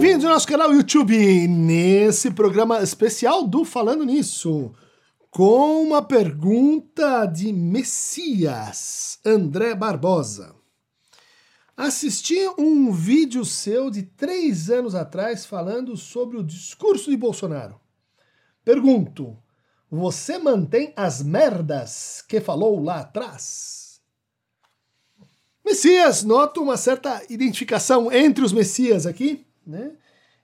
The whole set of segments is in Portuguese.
Bem-vindos ao nosso canal YouTube, nesse programa especial do Falando Nisso, com uma pergunta de Messias, André Barbosa. Assisti um vídeo seu de três anos atrás falando sobre o discurso de Bolsonaro. Pergunto, você mantém as merdas que falou lá atrás? Messias, noto uma certa identificação entre os Messias aqui. Né?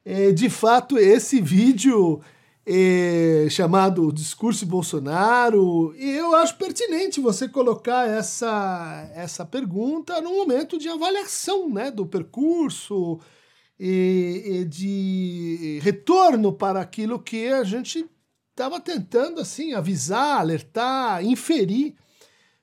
É, de fato, esse vídeo é, chamado Discurso Bolsonaro, eu acho pertinente você colocar essa, essa pergunta no momento de avaliação né, do percurso e, e de retorno para aquilo que a gente estava tentando assim avisar, alertar, inferir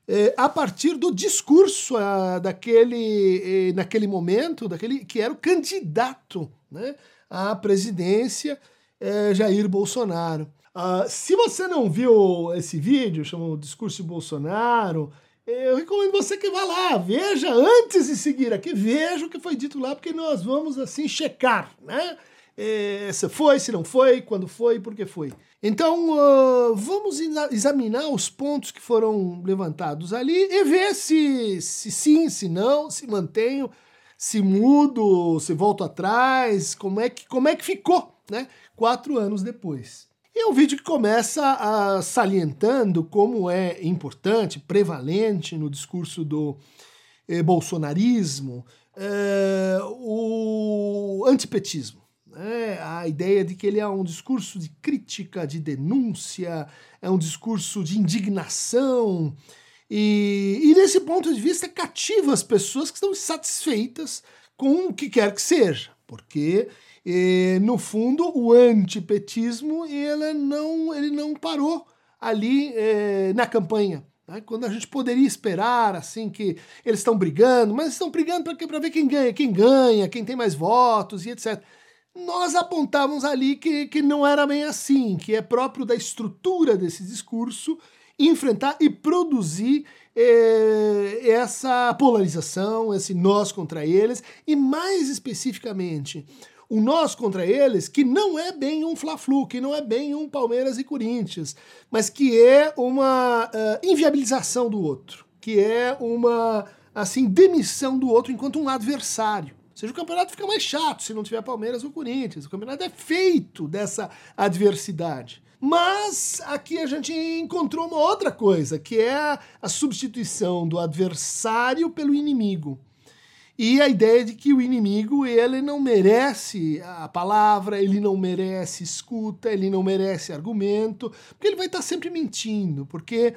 é, a partir do discurso a, daquele, é, naquele momento, daquele que era o candidato né, à presidência, é, Jair Bolsonaro. Uh, se você não viu esse vídeo, chama Discurso de Bolsonaro, eu recomendo você que vá lá, veja antes de seguir aqui, veja o que foi dito lá, porque nós vamos assim checar, né? É, se foi, se não foi, quando foi, por que foi. Então, uh, vamos examinar os pontos que foram levantados ali e ver se, se sim, se não, se mantenho, se mudo, se volto atrás, como é que, como é que ficou, né? Quatro anos depois. E é um vídeo que começa a, salientando como é importante, prevalente no discurso do eh, bolsonarismo, eh, o antipetismo né? a ideia de que ele é um discurso de crítica, de denúncia, é um discurso de indignação. E, e nesse ponto de vista cativa as pessoas que estão insatisfeitas com o que quer que seja, porque e, no fundo o antipetismo ele não, ele não parou ali eh, na campanha. Né? Quando a gente poderia esperar assim que eles estão brigando, mas estão brigando para ver quem ganha, quem ganha, quem tem mais votos e etc nós apontávamos ali que, que não era bem assim, que é próprio da estrutura desse discurso enfrentar e produzir eh, essa polarização, esse nós contra eles, e mais especificamente, o nós contra eles, que não é bem um Fla-Flu, que não é bem um Palmeiras e Corinthians, mas que é uma uh, inviabilização do outro, que é uma assim demissão do outro enquanto um adversário seja, o campeonato fica mais chato se não tiver Palmeiras ou Corinthians. O campeonato é feito dessa adversidade. Mas aqui a gente encontrou uma outra coisa, que é a substituição do adversário pelo inimigo. E a ideia de que o inimigo ele não merece a palavra, ele não merece escuta, ele não merece argumento, porque ele vai estar sempre mentindo, porque é,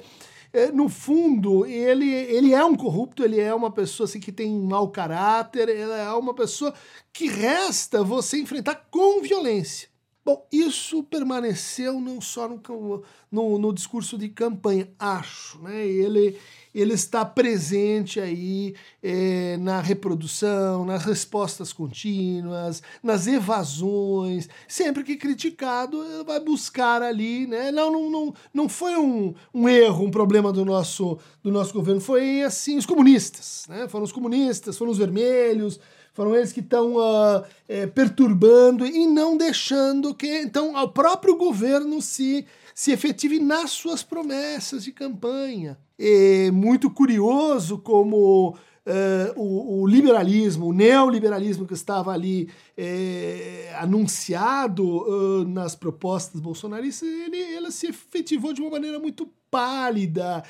no fundo, ele, ele é um corrupto, ele é uma pessoa assim, que tem mau caráter, ele é uma pessoa que resta você enfrentar com violência. Bom, isso permaneceu não só no, no, no discurso de campanha, acho. Né? Ele, ele está presente aí é, na reprodução, nas respostas contínuas, nas evasões. Sempre que criticado, ele vai buscar ali, né? Não, não, não, não foi um, um erro, um problema do nosso, do nosso governo, foi assim, os comunistas, né? Foram os comunistas, foram os vermelhos, foram eles que estão uh, é, perturbando e não deixando que então o próprio governo se, se efetive nas suas promessas de campanha. É muito curioso como Uh, o, o, liberalismo, o neoliberalismo que estava ali é, anunciado uh, nas propostas bolsonaristas, ele, ele se efetivou de uma maneira muito pálida,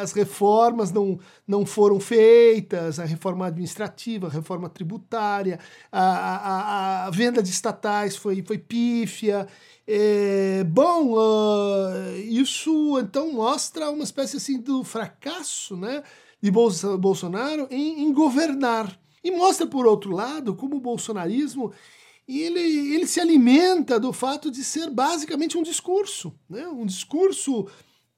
as reformas não, não foram feitas, a reforma administrativa, a reforma tributária, a, a, a venda de estatais foi, foi pífia. É, bom, uh, isso então mostra uma espécie assim do fracasso né, de Bolsonaro em, em governar. E mostra, por outro lado, como o bolsonarismo ele, ele se alimenta do fato de ser basicamente um discurso, né? um discurso,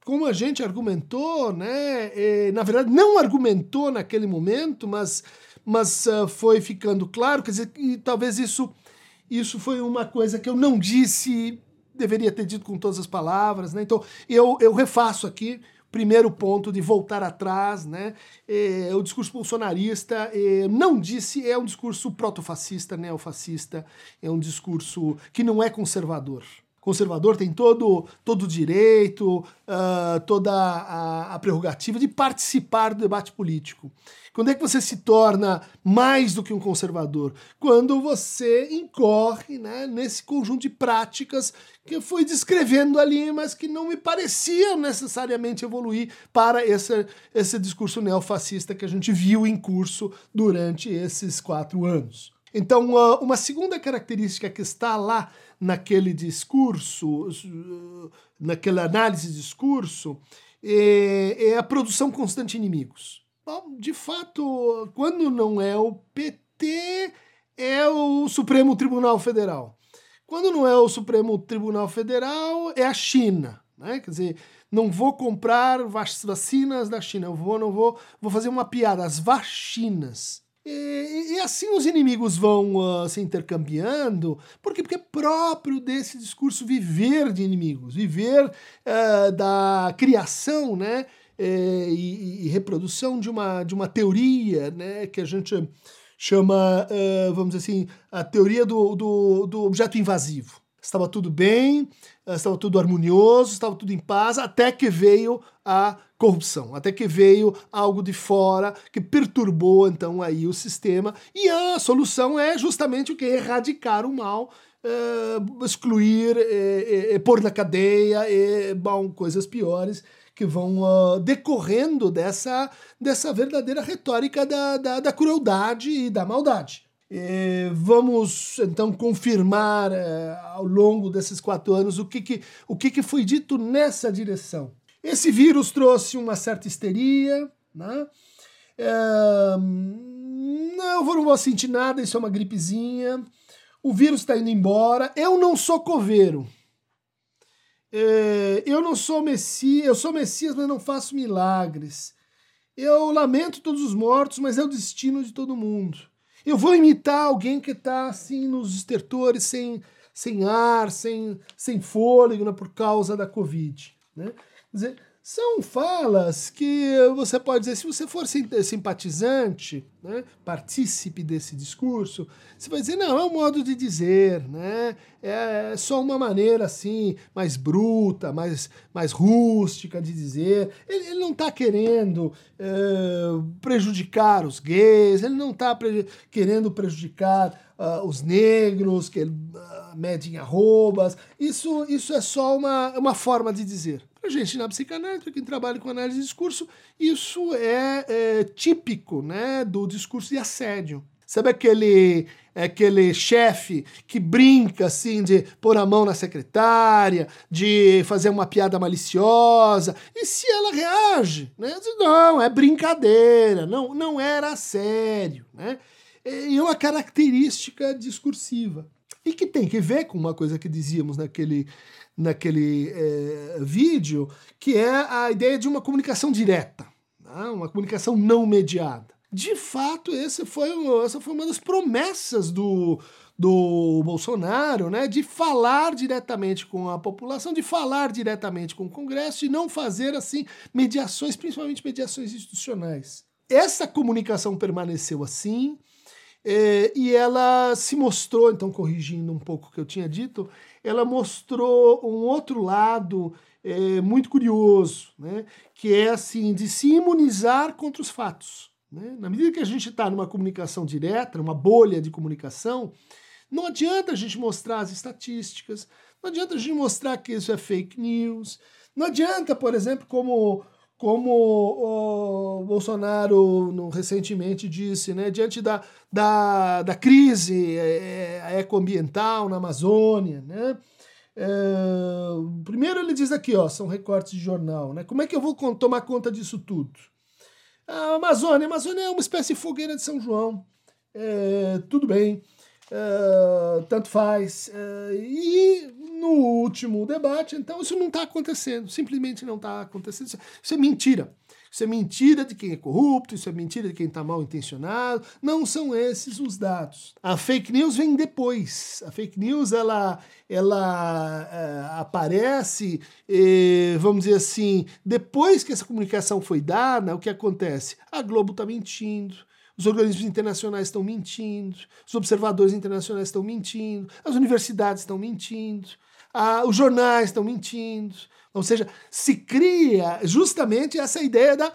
como a gente argumentou, né? E, na verdade não argumentou naquele momento, mas, mas uh, foi ficando claro, quer dizer, e talvez isso, isso foi uma coisa que eu não disse, deveria ter dito com todas as palavras, né? então eu, eu refaço aqui primeiro ponto de voltar atrás, né? É, o discurso bolsonarista é, não disse é um discurso protofascista, neofascista, é um discurso que não é conservador conservador tem todo todo o direito, uh, toda a, a, prerrogativa de participar do debate político. Quando é que você se torna mais do que um conservador? Quando você incorre né, nesse conjunto de práticas que eu fui descrevendo ali, mas que não me pareciam necessariamente evoluir para esse, esse discurso neofascista que a gente viu em curso durante esses quatro anos. Então, uh, uma segunda característica que está lá naquele discurso, naquela análise de discurso, é, é a produção constante de inimigos. Bom, de fato, quando não é o PT, é o Supremo Tribunal Federal. Quando não é o Supremo Tribunal Federal, é a China. Né? Quer dizer, não vou comprar vacinas da China, eu vou, não vou, vou fazer uma piada, as vacinas. E, e, assim os inimigos vão uh, se intercambiando, por? Porque é próprio desse discurso viver de inimigos, viver uh, da criação né, eh, e, e, reprodução de uma, de uma teoria né, que a gente chama, uh, vamos dizer assim, a teoria do, do, do objeto invasivo. Estava tudo bem, estava tudo harmonioso, estava tudo em paz, até que veio a corrupção, até que veio algo de fora que perturbou então aí o sistema e a solução é justamente o que erradicar o mal, uh, excluir, uh, pôr na cadeia e bom coisas piores que vão uh, decorrendo dessa, dessa verdadeira retórica da, da, da crueldade e da maldade. E vamos então confirmar ao longo desses quatro anos o que, que, o que, que foi dito nessa direção. Esse vírus trouxe uma certa histeria, né? É, não vou sentir nada, isso é uma gripezinha. O vírus está indo embora. Eu não sou coveiro. É, eu não sou Messias, eu sou Messias, mas não faço milagres. Eu lamento todos os mortos, mas é o destino de todo mundo. Eu vou imitar alguém que está assim nos estertores, sem, sem ar, sem, sem fôlego, né, por causa da Covid. Né? dizer, são falas que você pode dizer, se você for simpatizante, né, partícipe desse discurso, você vai dizer, não, é um modo de dizer, né, é só uma maneira assim, mais bruta, mais, mais rústica de dizer. Ele, ele não está querendo é, prejudicar os gays, ele não está querendo prejudicar uh, os negros, que uh, mede em arrobas. Isso, isso é só uma, uma forma de dizer. Para gente na psicanálise, quem trabalha com análise de discurso, isso é, é típico né, do discurso de assédio. Sabe aquele aquele chefe que brinca assim de pôr a mão na secretária, de fazer uma piada maliciosa, e se ela reage, né? Não, é brincadeira, não, não era sério, né? É uma característica discursiva e que tem que ver com uma coisa que dizíamos naquele naquele é, vídeo, que é a ideia de uma comunicação direta, né? uma comunicação não mediada. De fato, esse foi, essa foi uma das promessas do, do Bolsonaro, né, de falar diretamente com a população, de falar diretamente com o Congresso e não fazer assim mediações, principalmente mediações institucionais. Essa comunicação permaneceu assim é, e ela se mostrou, então corrigindo um pouco o que eu tinha dito, ela mostrou um outro lado é, muito curioso, né? que é assim de se imunizar contra os fatos. Né? Na medida que a gente está numa comunicação direta, numa bolha de comunicação, não adianta a gente mostrar as estatísticas, não adianta a gente mostrar que isso é fake news, não adianta, por exemplo, como como o Bolsonaro recentemente disse, né, diante da, da, da crise é, é, ecoambiental na Amazônia, né, é, primeiro ele diz aqui, ó, são recortes de jornal, né, como é que eu vou tomar conta disso tudo? A Amazônia, a Amazônia é uma espécie de fogueira de São João, é, tudo bem, é, tanto faz, é, e último debate. Então, isso não está acontecendo, simplesmente não está acontecendo. Isso é mentira. Isso é mentira de quem é corrupto, isso é mentira de quem está mal intencionado. Não são esses os dados. A fake news vem depois. A fake news ela, ela é, aparece, é, vamos dizer assim, depois que essa comunicação foi dada, o que acontece? A Globo está mentindo. Os organismos internacionais estão mentindo, os observadores internacionais estão mentindo, as universidades estão mentindo, a, os jornais estão mentindo, ou seja, se cria justamente essa ideia da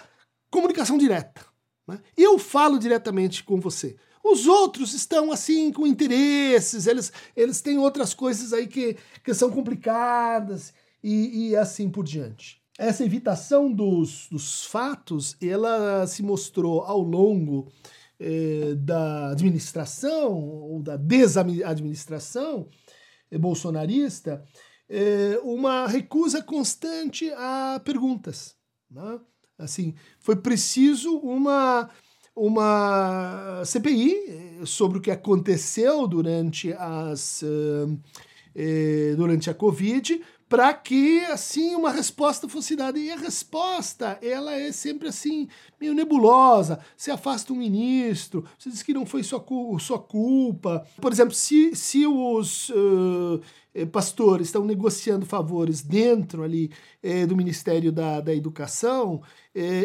comunicação direta. Né? Eu falo diretamente com você. Os outros estão assim com interesses, eles, eles têm outras coisas aí que, que são complicadas e, e assim por diante. Essa evitação dos, dos fatos, ela se mostrou ao longo eh, da administração ou da desadministração bolsonarista é, uma recusa constante a perguntas. Né? Assim, foi preciso uma, uma CPI eh, sobre o que aconteceu durante, as, durante a Covid para que assim uma resposta fosse dada. E a resposta ela é sempre assim meio nebulosa. Se afasta um ministro você diz que não foi sua, sua culpa. Por exemplo se, se os uh, pastores estão negociando favores dentro ali eh, do Ministério da, da Educação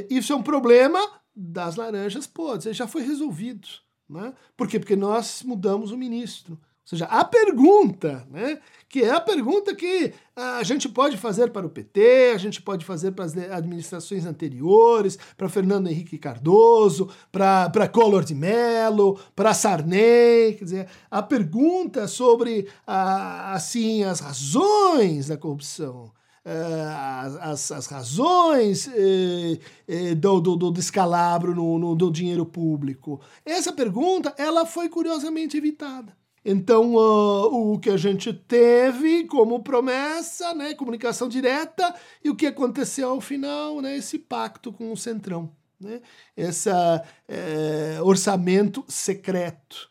isso é um problema das laranjas podres. Já foi resolvido né? por quê? porque nós mudamos o ministro seja, a pergunta, né, que é a pergunta que a gente pode fazer para o PT, a gente pode fazer para as administrações anteriores, para Fernando Henrique Cardoso, para Collor de Mello, para Sarney, quer dizer, a pergunta sobre assim as razões da corrupção, Uh, as, as, razões uh, uh, do, do, do, descalabro no, no, do dinheiro público. Essa pergunta ela foi curiosamente evitada. Então, uh, o que a gente teve como promessa, né, comunicação direta, e o que aconteceu ao final, né, esse pacto com o Centrão, né, esse é, orçamento secreto,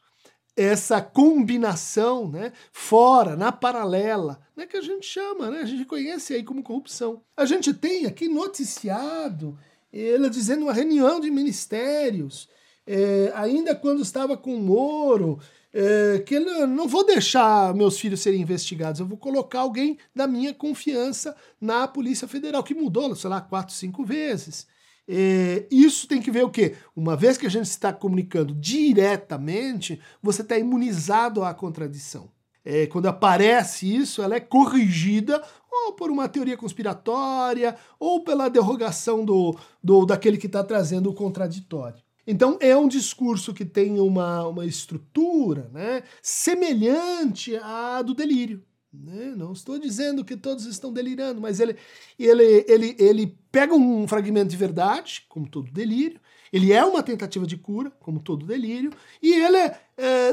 essa combinação né, fora, na paralela, né, que a gente chama, né, a gente conhece aí como corrupção. A gente tem aqui noticiado ele dizendo uma reunião de ministérios, é, ainda quando estava com o Moro, é, que eu não vou deixar meus filhos serem investigados, eu vou colocar alguém da minha confiança na Polícia Federal, que mudou, sei lá, quatro, cinco vezes. É, isso tem que ver o quê? Uma vez que a gente está comunicando diretamente, você está imunizado à contradição. É, quando aparece isso, ela é corrigida ou por uma teoria conspiratória ou pela derrogação do, do daquele que está trazendo o contraditório. Então é um discurso que tem uma, uma estrutura né, semelhante à do delírio. Né? Não estou dizendo que todos estão delirando, mas ele, ele, ele, ele pega um fragmento de verdade, como todo delírio, ele é uma tentativa de cura, como todo delírio, e ele é,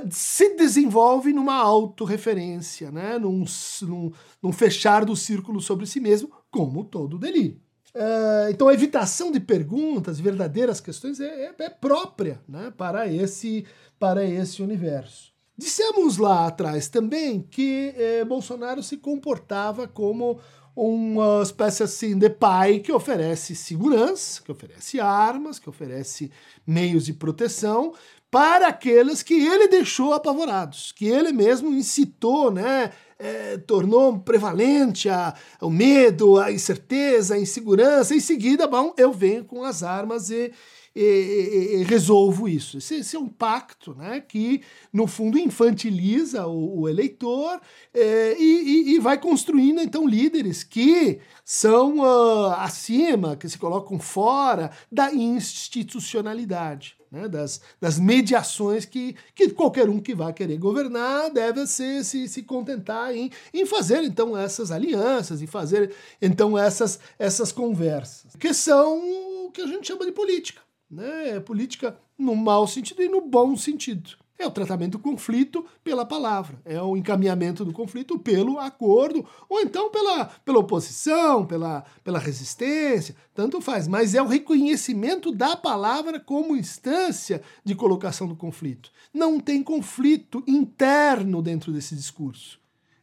se desenvolve numa autorreferência, né? num, num, num fechar do círculo sobre si mesmo, como todo delírio. Uh, então a evitação de perguntas, verdadeiras questões, é, é, é, própria né, para, esse, para esse universo. Dissemos lá atrás também que eh, Bolsonaro se comportava como uma espécie assim de pai que oferece segurança, que oferece armas, que oferece meios de proteção para aqueles que ele deixou apavorados, que ele mesmo incitou, né, é, tornou prevalente a, o medo, a incerteza, a insegurança. Em seguida, bom, eu venho com as armas e, e, e, e resolvo isso. Esse, esse, é um pacto né, que, no fundo, infantiliza o, o eleitor é, e, vai construindo, então, líderes que são uh, acima, que se colocam fora da institucionalidade né, das, das mediações que, que qualquer um que vai querer governar deve se, se, se contentar em, em fazer então essas alianças e fazer então essas, essas conversas, que são o que a gente chama de política. Né? Política no mau sentido e no bom sentido. É o tratamento do conflito pela palavra, é o encaminhamento do conflito pelo acordo, ou então pela, pela oposição, pela, pela resistência, tanto faz. Mas é o reconhecimento da palavra como instância de colocação do conflito. Não tem conflito interno dentro desse discurso.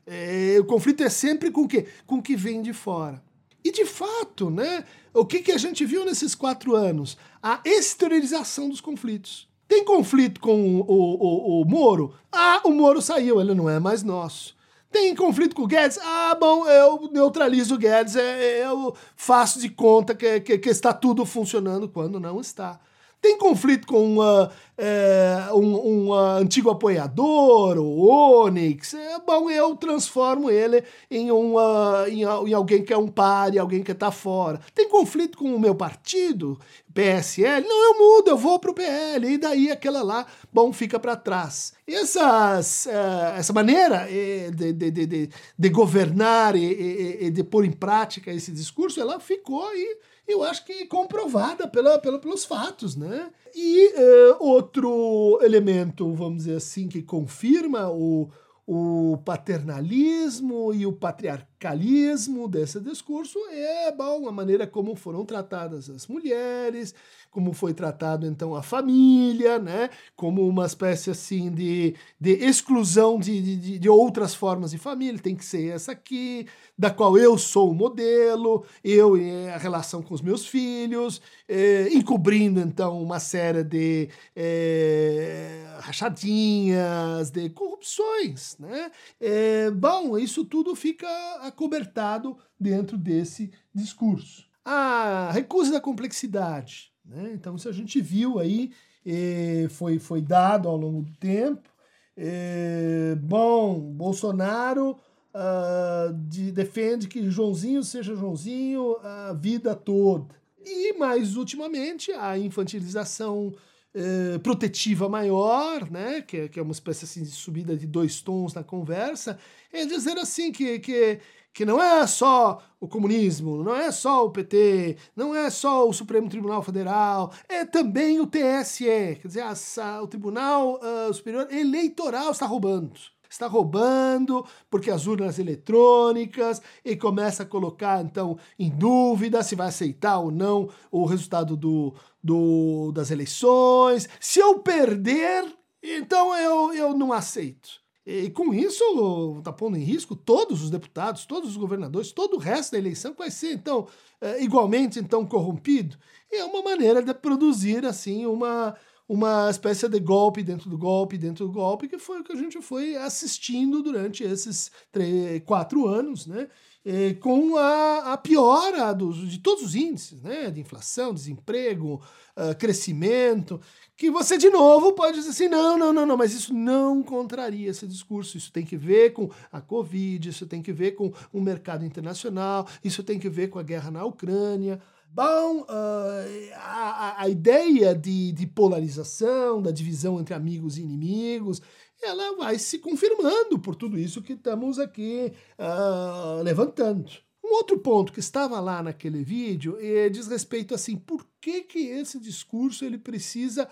É, o conflito é sempre com o quê? Com o que vem de fora. E de fato, né, o que, que a gente viu nesses quatro anos? A exteriorização dos conflitos. Tem conflito com o, o, o Moro? Ah, o Moro saiu, ele não é mais nosso. Tem conflito com o Guedes? Ah, bom, eu neutralizo o Guedes, é, eu faço de conta que, que, que está tudo funcionando quando não está tem conflito com uh, é, um, um uh, antigo apoiador, o Onyx, é bom, eu transformo ele em, um, uh, em, em, alguém que é um pare, alguém que está fora. Tem conflito com o meu partido, PSL? Não, eu mudo, eu vou para o PL, e daí aquela lá, bom, fica para trás. Essas, uh, essa maneira eh, de, de, de, de governar e, e, de pôr em prática esse discurso, ela ficou aí eu acho que comprovada pela, pela, pelos fatos, né? E uh, outro elemento, vamos dizer assim, que confirma o, o paternalismo e o patriarcalismo desse discurso é bom, a maneira como foram tratadas as mulheres, como foi tratado então a família, né, como uma espécie assim de, de exclusão de, de, de outras formas de família, tem que ser essa aqui, da qual eu sou o modelo, eu e a relação com os meus filhos, é, encobrindo então uma série de é, rachadinhas, de corrupções, né? É, bom, isso tudo fica acobertado dentro desse discurso. A recusa da complexidade, né? Então, isso a gente viu aí, eh, foi, foi dado ao longo do tempo. Eh, bom, Bolsonaro uh, de, defende que Joãozinho seja Joãozinho a vida toda. E mais ultimamente, a infantilização eh, protetiva maior, né, que, é, que é uma espécie assim, de subida de dois tons na conversa, é dizer assim que, que que não é só o comunismo, não é só o PT, não é só o Supremo Tribunal Federal, é também o TSE, quer dizer, a, o Tribunal uh, Superior Eleitoral está roubando. Está roubando porque as urnas eletrônicas e começa a colocar então em dúvida se vai aceitar ou não o resultado do, do, das eleições. Se eu perder, então eu, eu não aceito. E com isso, está pondo em risco todos os deputados, todos os governadores, todo o resto da eleição que vai ser, então, é, igualmente então corrompido. E é uma maneira de produzir, assim, uma, uma espécie de golpe dentro do golpe, dentro do golpe, que foi o que a gente foi assistindo durante esses três, quatro anos, né? E com a, a piora dos, de todos os índices, né? De inflação, desemprego, uh, crescimento que você de novo pode dizer assim: não, não, não, não, mas isso não contraria esse discurso. Isso tem que ver com a Covid, isso tem que ver com o mercado internacional, isso tem que ver com a guerra na Ucrânia. Bom, uh, a, a ideia de, de polarização, da divisão entre amigos e inimigos, ela vai se confirmando por tudo isso que estamos aqui uh, levantando. Um outro ponto que estava lá naquele vídeo é, diz respeito assim, por que, que esse discurso ele precisa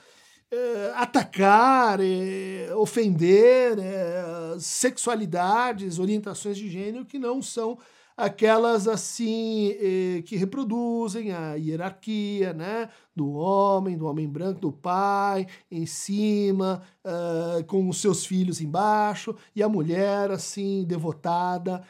é, atacar, é, ofender é, sexualidades, orientações de gênero que não são aquelas assim que reproduzem a hierarquia, né, do homem, do homem branco, do pai em cima, uh, com os seus filhos embaixo e a mulher assim devotada,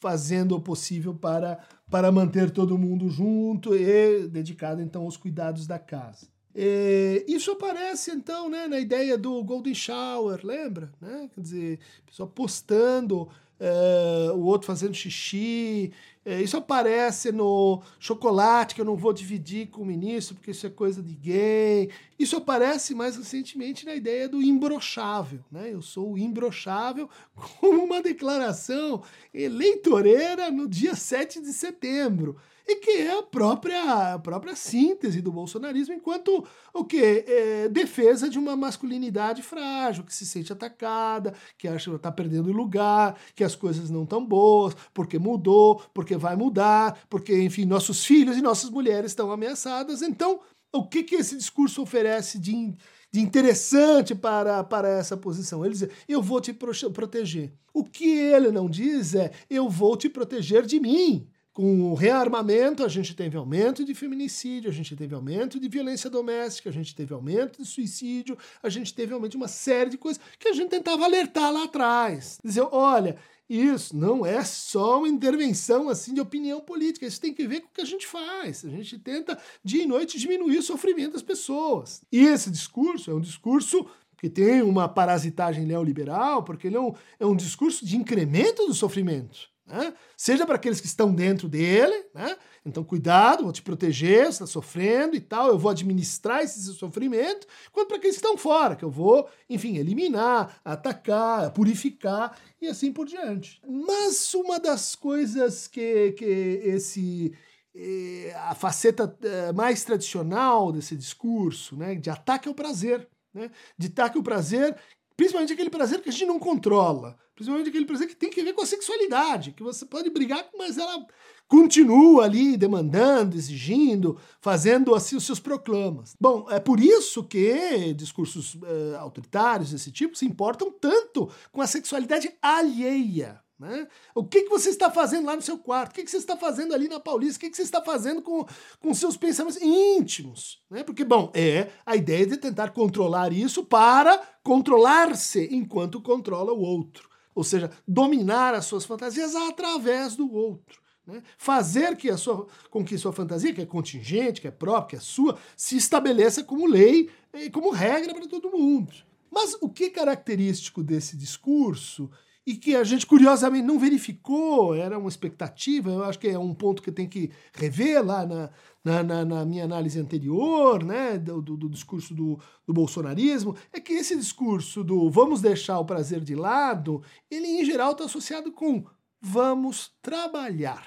fazendo o possível para, para manter todo mundo junto e dedicado então aos cuidados da casa. E isso aparece então né, na ideia do Golden Shower, lembra? Né? Quer dizer, pessoa postando é, o outro fazendo xixi. É, isso aparece no chocolate que eu não vou dividir com o ministro porque isso é coisa de gay. Isso aparece mais recentemente na ideia do imbrochável. Né? Eu sou o imbrochável como uma declaração eleitoreira no dia 7 de setembro e que é a própria, a própria síntese do bolsonarismo enquanto o que é, defesa de uma masculinidade frágil, que se sente atacada, que acha que está perdendo lugar, que as coisas não estão boas, porque mudou, porque vai mudar, porque, enfim, nossos filhos e nossas mulheres estão ameaçadas. Então, o que, que esse discurso oferece de, de interessante para, para essa posição? Ele diz: eu vou te proteger. O que ele não diz é: eu vou te proteger de mim. Com o rearmamento, a gente teve aumento de feminicídio, a gente teve aumento de violência doméstica, a gente teve aumento de suicídio, a gente teve aumento de uma série de coisas que a gente tentava alertar lá atrás. Dizer, olha, isso não é só uma intervenção assim de opinião política, isso tem que ver com o que a gente faz. A gente tenta dia e noite diminuir o sofrimento das pessoas. E esse discurso é um discurso que tem uma parasitagem neoliberal, porque ele é um, é um discurso de incremento do sofrimento. Né? Seja para aqueles que estão dentro dele, né? então cuidado, vou te proteger, você está sofrendo e tal, eu vou administrar esse sofrimento, quanto para aqueles que estão fora, que eu vou, enfim, eliminar, atacar, purificar e assim por diante. Mas uma das coisas que, que esse eh, a faceta eh, mais tradicional desse discurso, né, de ataque ao prazer, né, de ataque ao prazer, principalmente aquele prazer que a gente não controla, Principalmente aquele prazer que tem que ver com a sexualidade, que você pode brigar, mas ela continua ali demandando, exigindo, fazendo assim os seus proclamas. Bom, é por isso que discursos uh, autoritários desse tipo se importam tanto com a sexualidade alheia. Né? O que, que você está fazendo lá no seu quarto? O que, que você está fazendo ali na Paulista? O que, que você está fazendo com, com seus pensamentos íntimos? Né? Porque, bom, é a ideia de tentar controlar isso para controlar-se enquanto controla o outro. Ou seja, dominar as suas fantasias através do outro. Né? Fazer que a sua, com que sua fantasia, que é contingente, que é própria, que é sua, se estabeleça como lei e como regra para todo mundo. Mas o que é característico desse discurso e que a gente curiosamente não verificou, era uma expectativa, eu acho que é um ponto que tem que rever lá na, na, na, na minha análise anterior, né, do, do, do discurso do, do, bolsonarismo, é que esse discurso do vamos deixar o prazer de lado, ele em geral está associado com vamos trabalhar.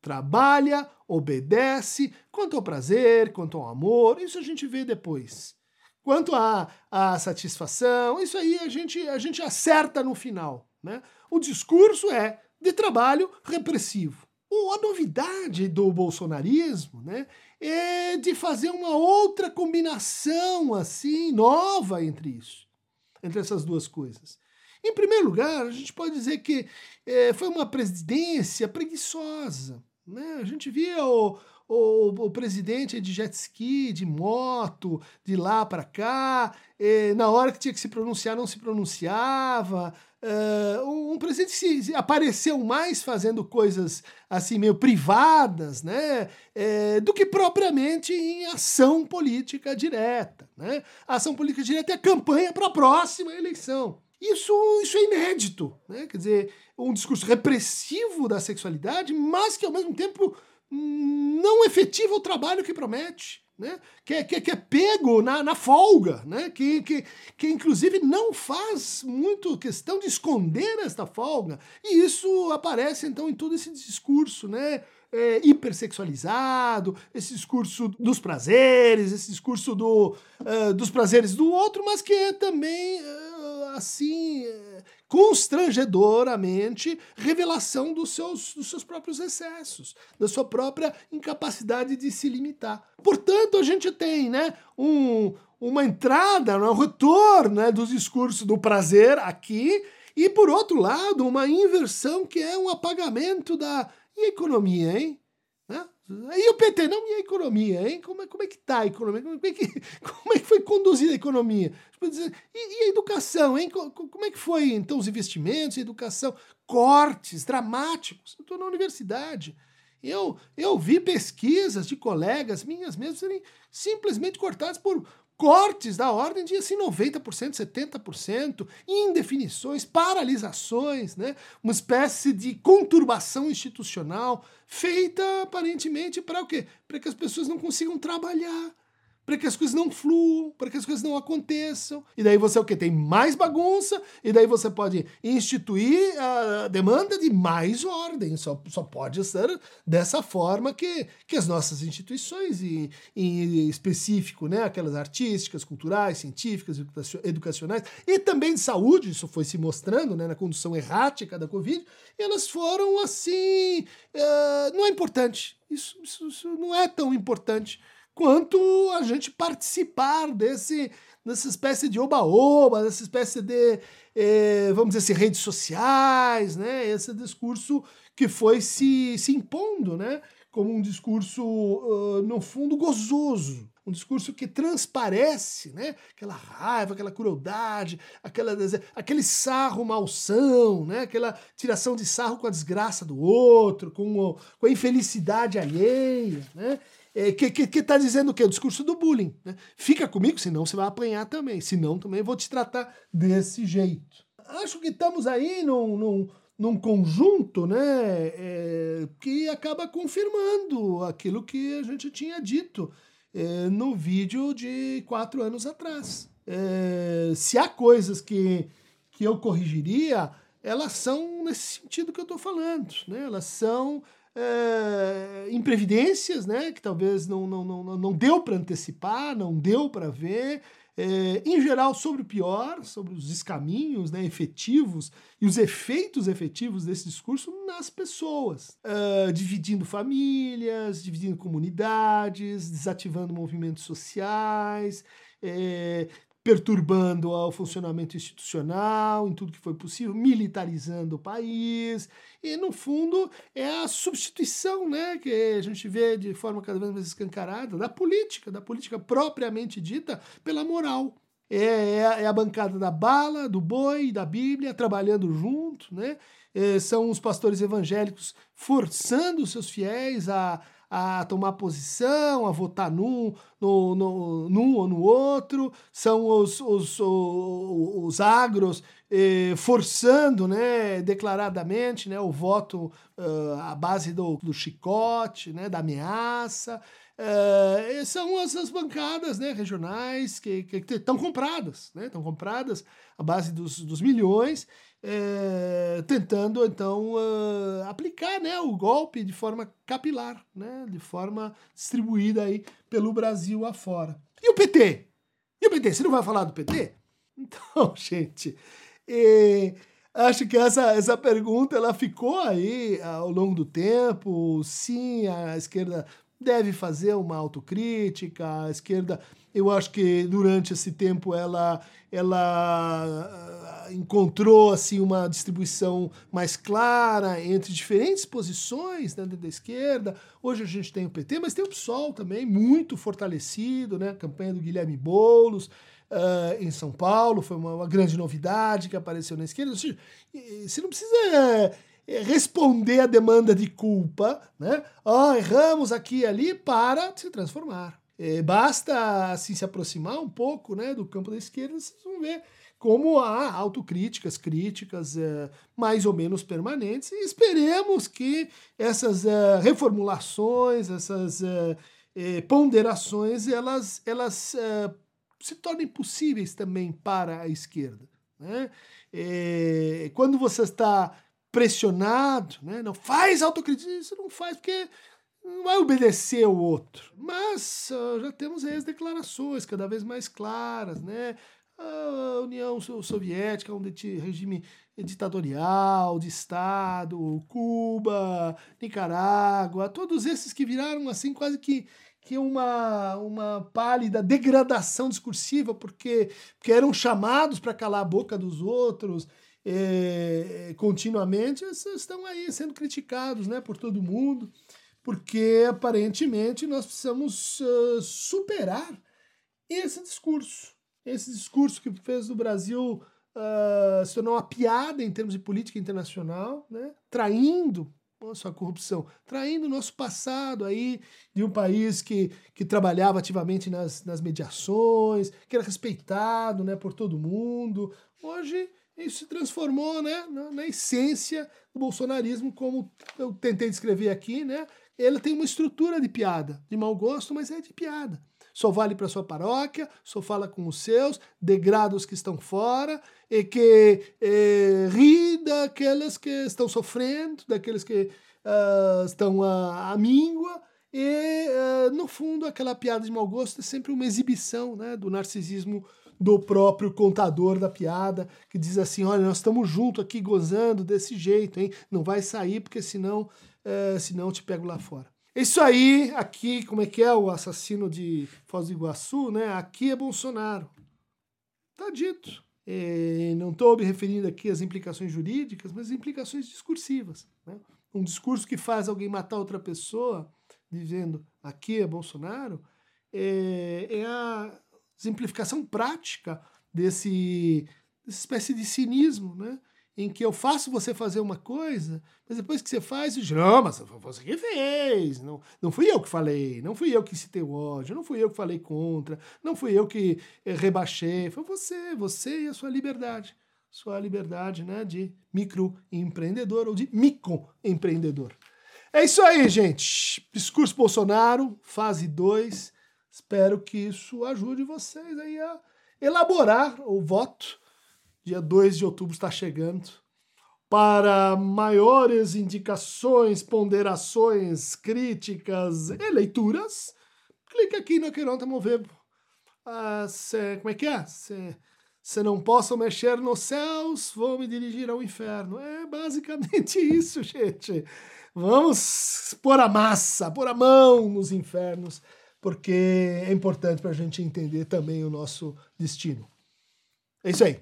Trabalha, obedece, quanto ao prazer, quanto ao amor, isso a gente vê depois. Quanto à, à satisfação, isso aí a gente, a gente acerta no final. Né? O discurso é de trabalho repressivo. A novidade do bolsonarismo né, é de fazer uma outra combinação assim nova entre isso, entre essas duas coisas. Em primeiro lugar, a gente pode dizer que é, foi uma presidência preguiçosa. Né? A gente via o, o, o presidente de jet ski, de moto, de lá para cá, é, na hora que tinha que se pronunciar, não se pronunciava. Uh, um presidente que apareceu mais fazendo coisas assim meio privadas, né, é, do que propriamente em ação política direta, né? A ação política direta é campanha para a próxima eleição. Isso, isso é inédito, né? Quer dizer, um discurso repressivo da sexualidade, mas que ao mesmo tempo não efetiva o trabalho que promete né? que, é, que, é, que é pego na, na folga, né? que, que, que inclusive não faz muito questão de esconder esta folga, e isso aparece então em todo esse discurso, né? É, hipersexualizado, esse discurso dos prazeres, esse discurso do, uh, dos prazeres do outro, mas que é também uh, assim constrangedoramente revelação dos seus, dos seus próprios excessos, da sua própria incapacidade de se limitar. Portanto, a gente tem né, um, uma entrada, um retorno né, do discurso do prazer aqui, e por outro lado, uma inversão que é um apagamento da. E economia, hein? E o PT, não, e a economia, hein? Como é, como é que tá a economia? Como é que, como é que foi conduzida a economia? E, e a educação, hein? Como é que foi, então, os investimentos, a educação? Cortes dramáticos. Eu estou na universidade. Eu, eu vi pesquisas de colegas minhas mesmo serem simplesmente cortadas por cortes da ordem de assim 90%, 70%, indefinições, paralisações, né? uma espécie de conturbação institucional feita aparentemente para o quê? Para que as pessoas não consigam trabalhar, para que as coisas não fluam, para que as coisas não aconteçam. E daí você é o que? Tem mais bagunça, e daí você pode instituir a demanda de mais ordem. Só, só pode ser dessa forma que, que as nossas instituições, e, em específico, né, aquelas artísticas, culturais, científicas, educacionais, e também de saúde, isso foi se mostrando né, na condução errática da Covid, elas foram assim. Uh, não é importante. Isso, isso, isso não é tão importante quanto a gente participar desse, dessa espécie de oba-oba, dessa espécie de, eh, vamos dizer assim, redes sociais, né? Esse discurso que foi se, se impondo, né? Como um discurso, uh, no fundo, gozoso, um discurso que transparece, né? Aquela raiva, aquela crueldade, aquela, aquele sarro malsão, né? Aquela tiração de sarro com a desgraça do outro, com, o, com a infelicidade alheia, né? É, que, que, que tá dizendo o quê? O discurso do bullying. Né? Fica comigo, senão você vai apanhar também. Senão também vou te tratar desse jeito. Acho que estamos aí num, num, num conjunto né, é, que acaba confirmando aquilo que a gente tinha dito é, no vídeo de quatro anos atrás. É, se há coisas que, que eu corrigiria, elas são nesse sentido que eu estou falando. Né? Elas são é, imprevidências, né? que talvez não, não, não, não deu para antecipar, não deu para ver, é, em geral, sobre o pior, sobre os descaminhos né, efetivos e os efeitos efetivos desse discurso nas pessoas, uh, dividindo famílias, dividindo comunidades, desativando movimentos sociais, é, perturbando o funcionamento institucional em tudo que foi possível, militarizando o país, e no fundo é a substituição, né, que a gente vê de forma cada vez mais escancarada da política, da política propriamente dita pela moral. É, é, é a bancada da bala, do boi, da Bíblia, trabalhando junto, né? É, são os pastores evangélicos forçando os seus fiéis a, a tomar posição, a votar num, no, no, num ou no outro, são os, os, os, os agros eh, forçando né, declaradamente né, o voto uh, à base do, do chicote, né, da ameaça. Uh, são essas bancadas né, regionais que estão compradas, estão né, compradas à base dos, dos milhões é, tentando então uh, aplicar né, o golpe de forma capilar, né, de forma distribuída aí pelo Brasil afora. E o PT? E o PT? Você não vai falar do PT? Então, gente, é, acho que essa, essa pergunta ela ficou aí ao longo do tempo. Sim, a esquerda deve fazer uma autocrítica, a esquerda eu acho que durante esse tempo ela, ela ah, encontrou assim uma distribuição mais clara entre diferentes posições né, da esquerda. Hoje a gente tem o PT, mas tem o PSOL também, muito fortalecido, né? A campanha do Guilherme Boulos. Uh, em São Paulo, foi uma, uma, grande novidade que apareceu na esquerda. Você não precisa é, responder a demanda de culpa, né? Oh, erramos aqui e ali para se transformar. É, basta assim, se aproximar um pouco né, do campo da esquerda, vocês vão ver como há autocríticas, críticas é, mais ou menos permanentes, e esperemos que essas é, reformulações, essas é, é, ponderações, elas, elas é, se tornem possíveis também para a esquerda. Né? quando você está pressionado, né, não faz autocrítica, isso não faz porque não vai obedecer o outro. Mas uh, já temos aí as declarações cada vez mais claras, né? A União Soviética um regime ditatorial, de Estado, Cuba, Nicarágua, todos esses que viraram assim quase que, que uma, uma pálida degradação discursiva, porque, porque eram chamados para calar a boca dos outros é, continuamente, estão aí sendo criticados né, por todo mundo porque aparentemente nós precisamos uh, superar esse discurso. Esse discurso que fez do Brasil uh, se tornar uma piada em termos de política internacional, né? traindo nossa corrupção, traindo o nosso passado aí de um país que, que trabalhava ativamente nas, nas mediações, que era respeitado né, por todo mundo. Hoje isso se transformou né, na, na essência do bolsonarismo, como eu tentei descrever aqui, né? Ele tem uma estrutura de piada, de mau gosto, mas é de piada. Só vale para sua paróquia, só fala com os seus, degrada os que estão fora, e que é, ri daqueles que estão sofrendo, daqueles que uh, estão à míngua, e, uh, no fundo, aquela piada de mau gosto é sempre uma exibição né, do narcisismo do próprio contador da piada, que diz assim: olha, nós estamos juntos aqui gozando desse jeito, hein? Não vai sair, porque senão uh, senão te pego lá fora. Isso aí, aqui, como é que é o assassino de Foz do Iguaçu, né? Aqui é Bolsonaro. Tá dito. É, não estou me referindo aqui às implicações jurídicas, mas às implicações discursivas. Né? um discurso que faz alguém matar outra pessoa, dizendo aqui é Bolsonaro, é, é a exemplificação prática desse dessa espécie de cinismo, né? em que eu faço você fazer uma coisa, mas depois que você faz, eu não, mas foi você que fez, não, não fui eu que falei, não fui eu que citei o ódio, não fui eu que falei contra, não fui eu que eh, rebaixei, foi você, você e a sua liberdade, sua liberdade né, de microempreendedor ou de microempreendedor. É isso aí, gente. Discurso Bolsonaro, fase 2. Espero que isso ajude vocês aí a elaborar o voto Dia 2 de outubro está chegando. Para maiores indicações, ponderações, críticas e leituras, clique aqui no Aqueronta Movebo. Ah, cê, como é que é? Se não posso mexer nos céus, vou me dirigir ao inferno. É basicamente isso, gente. Vamos pôr a massa, pôr a mão nos infernos, porque é importante para a gente entender também o nosso destino. É isso aí.